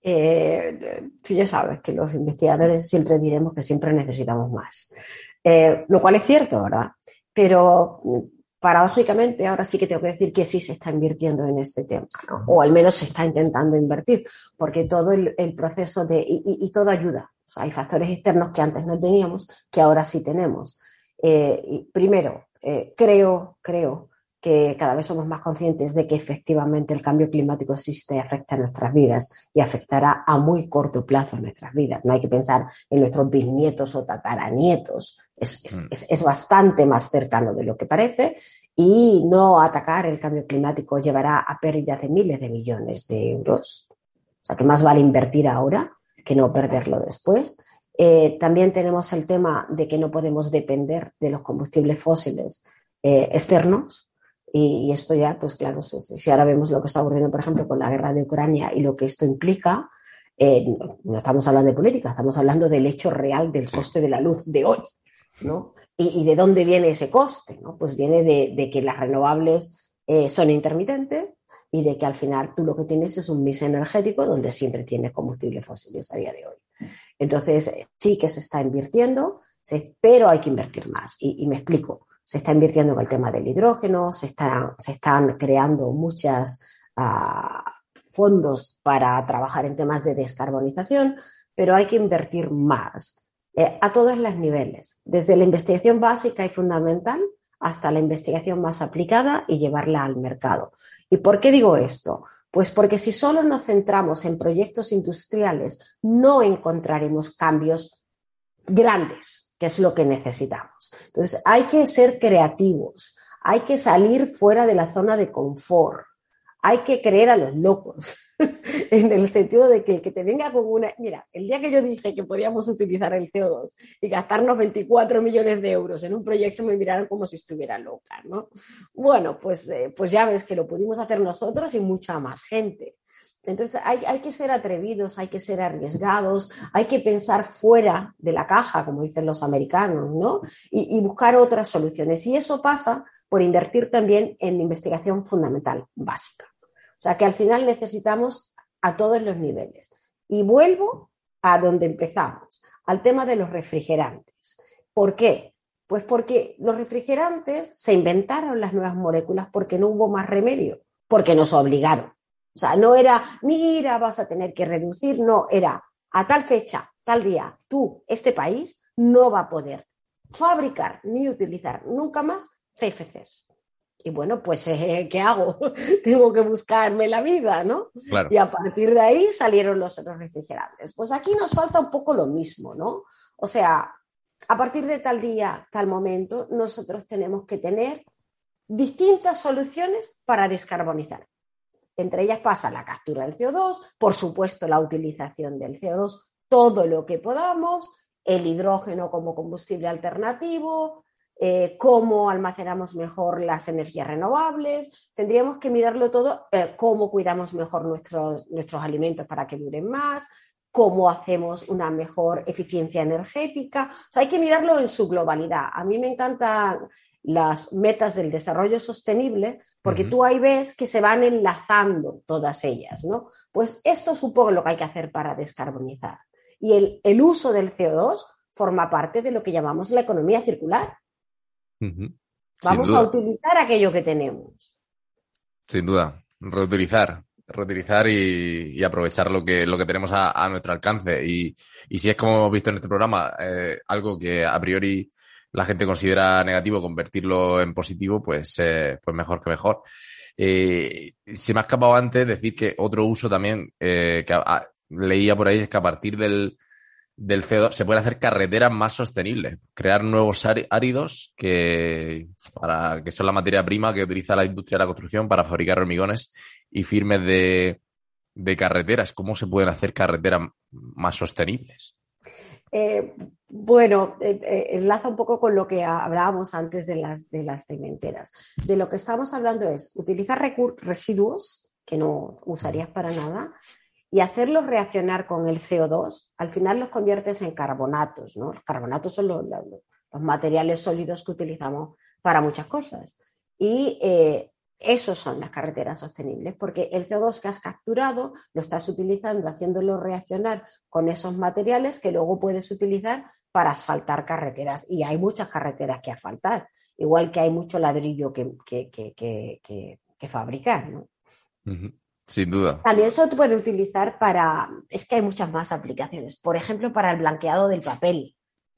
Eh, tú ya sabes que los investigadores siempre diremos que siempre necesitamos más, lo cual es cierto, ¿verdad? Pero paradójicamente, ahora sí que tengo que decir que sí se está invirtiendo en este tema, ¿no? o al menos se está intentando invertir, porque todo el, proceso de, y, todo ayuda. hay factores externos que antes no teníamos, que ahora sí tenemos. Eh, primero, eh, creo, creo que cada vez somos más conscientes de que efectivamente el cambio climático existe y afecta a nuestras vidas y afectará a muy corto plazo a nuestras vidas. No hay que pensar en nuestros bisnietos o tataranietos. Es, mm. es, es, bastante más cercano de lo que parece y no atacar el cambio climático llevará a pérdidas de miles de millones de euros. O sea que más vale invertir ahora que no perderlo después. Eh, también tenemos el tema de que no podemos depender de los combustibles fósiles eh, externos, y, esto ya, pues claro, si, ahora vemos lo que está ocurriendo, por ejemplo, con la guerra de Ucrania y lo que esto implica, eh, no, estamos hablando de política, estamos hablando del hecho real del coste de la luz de hoy, ¿no? Y, de dónde viene ese coste, ¿no? Pues viene de, que las renovables eh, son intermitentes y de que al final tú lo que tienes es un mix energético donde siempre tienes combustibles fósiles a día de hoy. Entonces, sí que se está invirtiendo, pero hay que invertir más. y me explico se está invirtiendo en el tema del hidrógeno, se, se están creando muchos ah, fondos para trabajar en temas de descarbonización, pero hay que invertir más eh, a todos los niveles, desde la investigación básica y fundamental hasta la investigación más aplicada y llevarla al mercado. ¿Y por qué digo esto? Pues porque si solo nos centramos en proyectos industriales, no encontraremos cambios grandes que es lo que necesitamos. Entonces, hay que ser creativos, hay que salir fuera de la zona de confort, hay que creer a los locos, <laughs> en el sentido de que el que te venga con una... Mira, el día que yo dije que podíamos utilizar el CO2 y gastarnos 24 millones de euros en un proyecto, me miraron como si estuviera loca, ¿no? Bueno, pues, eh, pues ya ves que lo pudimos hacer nosotros y mucha más gente. Entonces hay, que ser atrevidos, hay que ser arriesgados, hay que pensar fuera de la caja, como dicen los americanos, ¿no? Y, buscar otras soluciones. Y eso pasa por invertir también en investigación fundamental, básica. O sea que al final necesitamos a todos los niveles. Y vuelvo a donde empezamos, al tema de los refrigerantes. ¿Por qué? Pues porque los refrigerantes se inventaron las nuevas moléculas porque no hubo más remedio, porque nos obligaron. O sea, no era, mira, vas a tener que reducir, no, era a tal fecha, tal día, tú, este país, no va a poder fabricar ni utilizar nunca más CFCs. Y bueno, pues, eh, <laughs> ¿qué hago? <laughs> Tengo que buscarme la vida, ¿no? Y a partir de ahí salieron los, refrigerantes. Pues aquí nos falta un poco lo mismo, ¿no? O sea, a partir de tal día, tal momento, nosotros tenemos que tener distintas soluciones para descarbonizar. Entre ellas pasa la captura del CO2, por supuesto la utilización del CO2, todo lo que podamos, el hidrógeno como combustible alternativo, eh, cómo almacenamos mejor las energías renovables, tendríamos que mirarlo todo, eh, cómo cuidamos mejor nuestros, nuestros alimentos para que duren más, cómo hacemos una mejor eficiencia energética. Hay que mirarlo en su globalidad. A mí me encantan las metas del desarrollo sostenible porque tú ahí ves que se van enlazando todas ellas, ¿no? Pues esto es un poco lo que hay que hacer para descarbonizar. Y el, el uso del CO2 forma parte de lo que llamamos la economía circular. Vamos a utilizar aquello que tenemos. Sin duda, reutilizar, reutilizar y, aprovechar lo que, lo que tenemos a, nuestro alcance. Y, si es como hemos visto en este programa, eh, algo que a priori la gente considera negativo, convertirlo en positivo, pues, eh, pues mejor que mejor. Eh, se me ha escapado antes decir que otro uso también que leía por ahí es que a partir del, del CO2 se pueden hacer carreteras más sostenibles, crear nuevos áridos que, para, que son la materia prima que utiliza la industria de la construcción para fabricar hormigones y firmes de, carreteras. ¿Cómo se pueden hacer carreteras más sostenibles? Eh, bueno, eh, eh, enlaza un poco con lo que hablábamos antes de las, de las cementeras. De lo que estamos hablando es utilizar residuos que no usarías para nada y hacerlos reaccionar con el CO2, al final los conviertes en carbonatos, ¿no? Los carbonatos son los, materiales sólidos que utilizamos para muchas cosas. Y esos son las carreteras sostenibles, porque el CO2 que has capturado lo estás utilizando, haciéndolo reaccionar con esos materiales que luego puedes utilizar para asfaltar carreteras. Y hay muchas carreteras que asfaltar, igual que hay mucho ladrillo que, que, fabricar. ¿no? Sin duda. También se puede utilizar para, es que hay muchas más aplicaciones, por ejemplo, para el blanqueado del papel,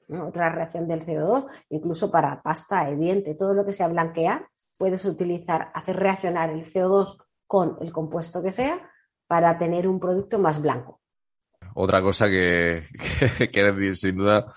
otra reacción del CO2, incluso para pasta de diente, todo lo que sea blanquear, puedes utilizar, hacer reaccionar el CO2 con el compuesto que sea para tener un producto más blanco. Otra cosa que, que, sin duda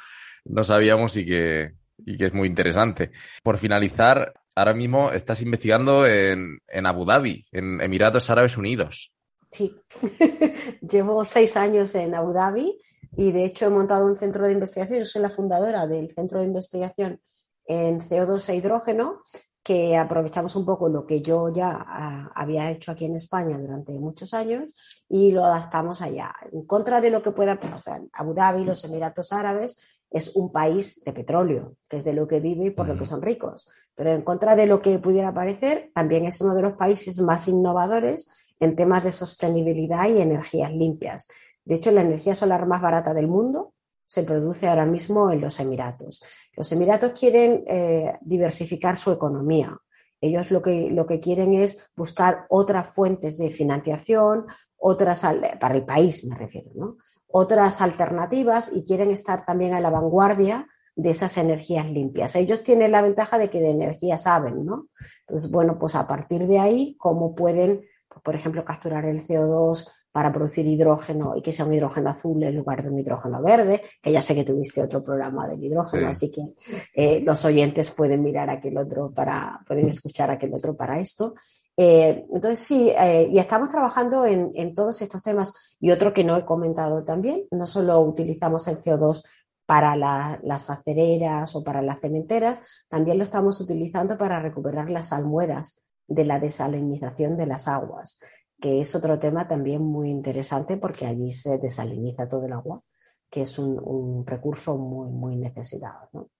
no sabíamos y que, y que es muy interesante. Por finalizar, ahora mismo estás investigando en, Abu Dhabi, en Emiratos Árabes Unidos. Sí, <laughs> llevo seis años en Abu Dhabi y de hecho he montado un centro de investigación. Yo soy la fundadora del centro de investigación en CO2 e hidrógeno, que aprovechamos un poco lo que yo ya ah, había hecho aquí en España durante muchos años y lo adaptamos allá. En contra de lo que pueda, o sea, Abu Dhabi, los Emiratos Árabes, es un país de petróleo, que es de lo que vive y por lo que son ricos. Pero en contra de lo que pudiera parecer, también es uno de los países más innovadores en temas de sostenibilidad y energías limpias. De hecho, la energía solar más barata del mundo se produce ahora mismo en los Emiratos. Los Emiratos quieren eh, diversificar su economía. Ellos lo que, lo que quieren es buscar otras fuentes de financiación, otras, para el país me refiero, ¿no? otras alternativas y quieren estar también a la vanguardia de esas energías limpias. Ellos tienen la ventaja de que de energía saben, ¿no? Entonces, bueno, pues a partir de ahí, cómo pueden, pues, por ejemplo, capturar el CO2 para producir hidrógeno y que sea un hidrógeno azul en lugar de un hidrógeno verde, que ya sé que tuviste otro programa del hidrógeno, así que eh, los oyentes pueden mirar aquel otro para, pueden escuchar aquel otro para esto. Eh, entonces, sí, eh, y estamos trabajando en, todos estos temas. Y otro que no he comentado también, no solo utilizamos el CO2 para las acereras o para las cementeras, también lo estamos utilizando para recuperar las almueras de la desalinización de las aguas, que es otro tema también muy interesante porque allí se desaliniza todo el agua, que es un, recurso muy, muy necesitado. ¿no?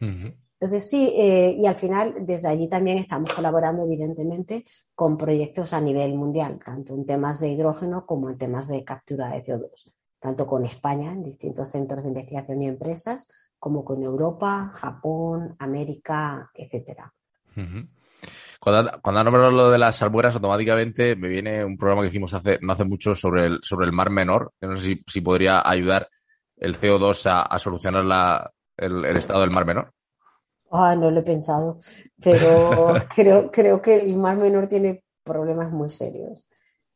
Entonces, sí, eh, y al final desde allí también estamos colaborando, evidentemente, con proyectos a nivel mundial, tanto en temas de hidrógeno como en temas de captura de CO2, tanto con España, en distintos centros de investigación y empresas, como con Europa, Japón, América, etcétera. Cuando, cuando ha nombrado lo de las albueras, automáticamente me viene un programa que hicimos hace, no hace mucho sobre el, sobre el Mar Menor, que no sé si, podría ayudar el CO2 a, solucionar el estado del Mar Menor. Ah, no lo he pensado, pero <laughs> creo, creo que el Mar Menor tiene problemas muy serios.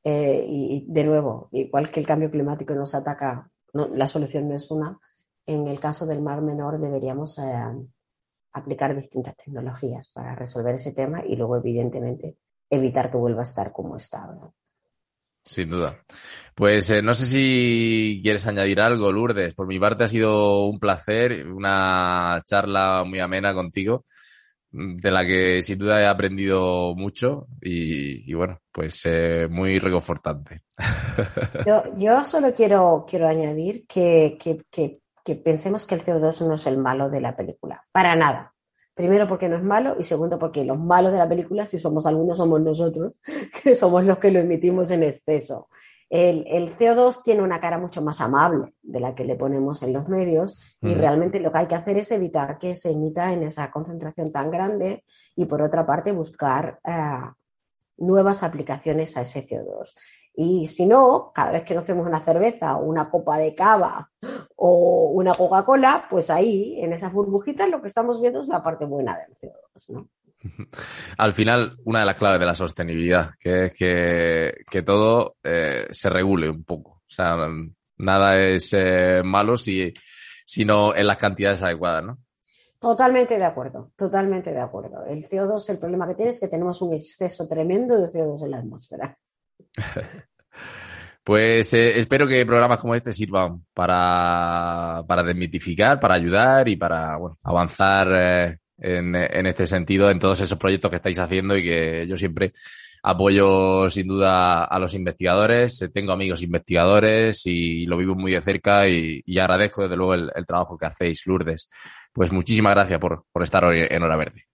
Eh, y de nuevo, igual que el cambio climático nos ataca, la solución no es una. En el caso del Mar Menor deberíamos eh, aplicar distintas tecnologías para resolver ese tema y luego, evidentemente, evitar que vuelva a estar como está. ahora. Sin duda. Pues eh, no sé si quieres añadir algo, Lourdes. Por mi parte ha sido un placer, una charla muy amena contigo, de la que sin duda he aprendido mucho y, bueno, pues eh, muy reconfortante. <laughs> Yo, solo quiero, quiero añadir que, que, que pensemos que el CO2 no es el malo de la película, para nada. Primero porque no es malo y segundo porque los malos de la película, si somos algunos, somos nosotros, <laughs> que somos los que lo emitimos en exceso. El, CO2 tiene una cara mucho más amable de la que le ponemos en los medios y realmente lo que hay que hacer es evitar que se emita en esa concentración tan grande y por otra parte buscar eh, nuevas aplicaciones a ese CO2. Y si no, cada vez que nos hacemos una cerveza o una copa de cava o una Coca-Cola, pues ahí, en esas burbujitas, lo que estamos viendo es la parte buena del CO2, ¿no? <laughs> Al final, una de las claves de la sostenibilidad, que es que, todo eh, se regule un poco. O sea, nada es eh, malo si, sino en las cantidades adecuadas, ¿no? Totalmente de acuerdo, totalmente de acuerdo. El CO2, el problema que tiene es que tenemos un exceso tremendo de CO2 en la atmósfera. <laughs> Pues eh, espero que programas como este sirvan para, para desmitificar, para ayudar y para avanzar eh, en, en, este sentido en todos esos proyectos que estáis haciendo y que yo siempre apoyo sin duda a los investigadores. Tengo amigos investigadores y lo vivo muy de cerca y, agradezco desde luego el, trabajo que hacéis, Lourdes. Pues muchísimas gracias por, por estar hoy en Hora Verde.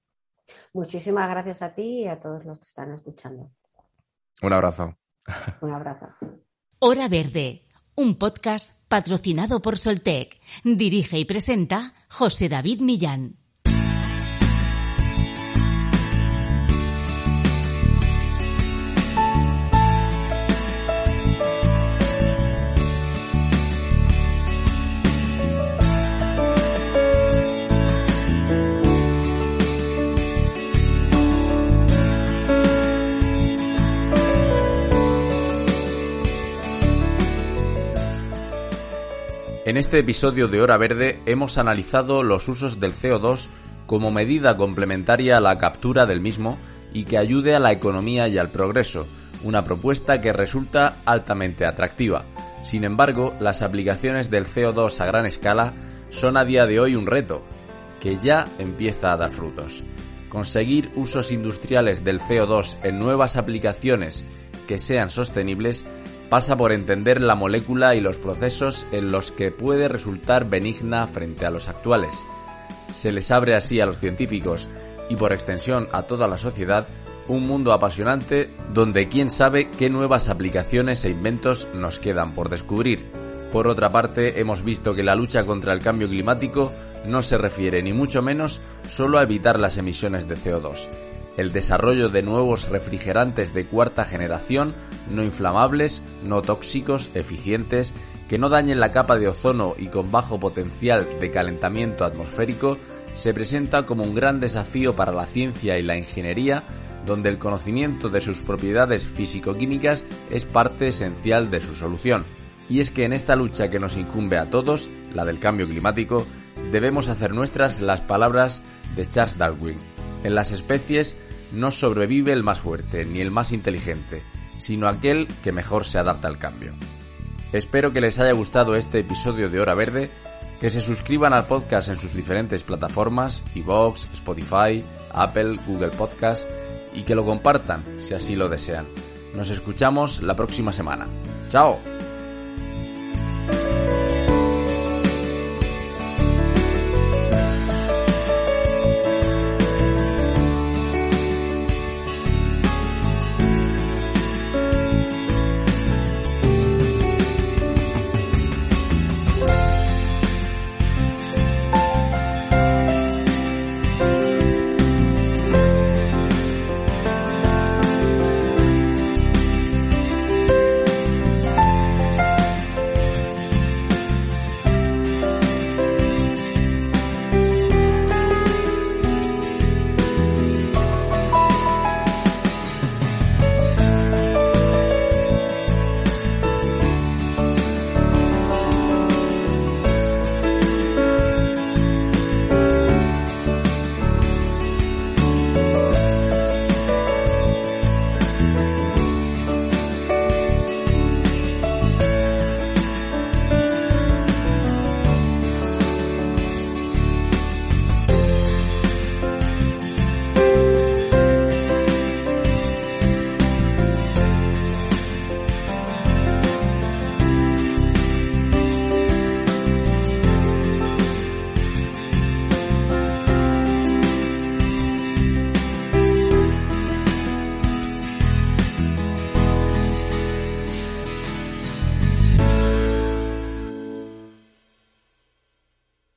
Muchísimas gracias a ti y a todos los que están escuchando. Un abrazo. Un abrazo. Hora Verde, un podcast patrocinado por Soltec. Dirige y presenta José David Millán. En este episodio de Hora Verde hemos analizado los usos del CO2 como medida complementaria a la captura del mismo y que ayude a la economía y al progreso, una propuesta que resulta altamente atractiva. Sin embargo, las aplicaciones del CO2 a gran escala son a día de hoy un reto, que ya empieza a dar frutos. Conseguir usos industriales del CO2 en nuevas aplicaciones que sean sostenibles pasa por entender la molécula y los procesos en los que puede resultar benigna frente a los actuales. Se les abre así a los científicos y por extensión a toda la sociedad un mundo apasionante donde quién sabe qué nuevas aplicaciones e inventos nos quedan por descubrir. Por otra parte, hemos visto que la lucha contra el cambio climático no se refiere ni mucho menos solo a evitar las emisiones de CO2, el desarrollo de nuevos refrigerantes de cuarta generación, no inflamables, no tóxicos, eficientes, que no dañen la capa de ozono y con bajo potencial de calentamiento atmosférico, se presenta como un gran desafío para la ciencia y la ingeniería, donde el conocimiento de sus propiedades físico-químicas es parte esencial de su solución. Y es que en esta lucha que nos incumbe a todos, la del cambio climático, debemos hacer nuestras las palabras de Charles Darwin. En las especies no sobrevive el más fuerte ni el más inteligente, sino aquel que mejor se adapta al cambio. Espero que les haya gustado este episodio de Hora Verde, que se suscriban al podcast en sus diferentes plataformas, iVoox, Spotify, Apple, Google Podcast, y que lo compartan si así lo desean. Nos escuchamos la próxima semana. ¡Chao!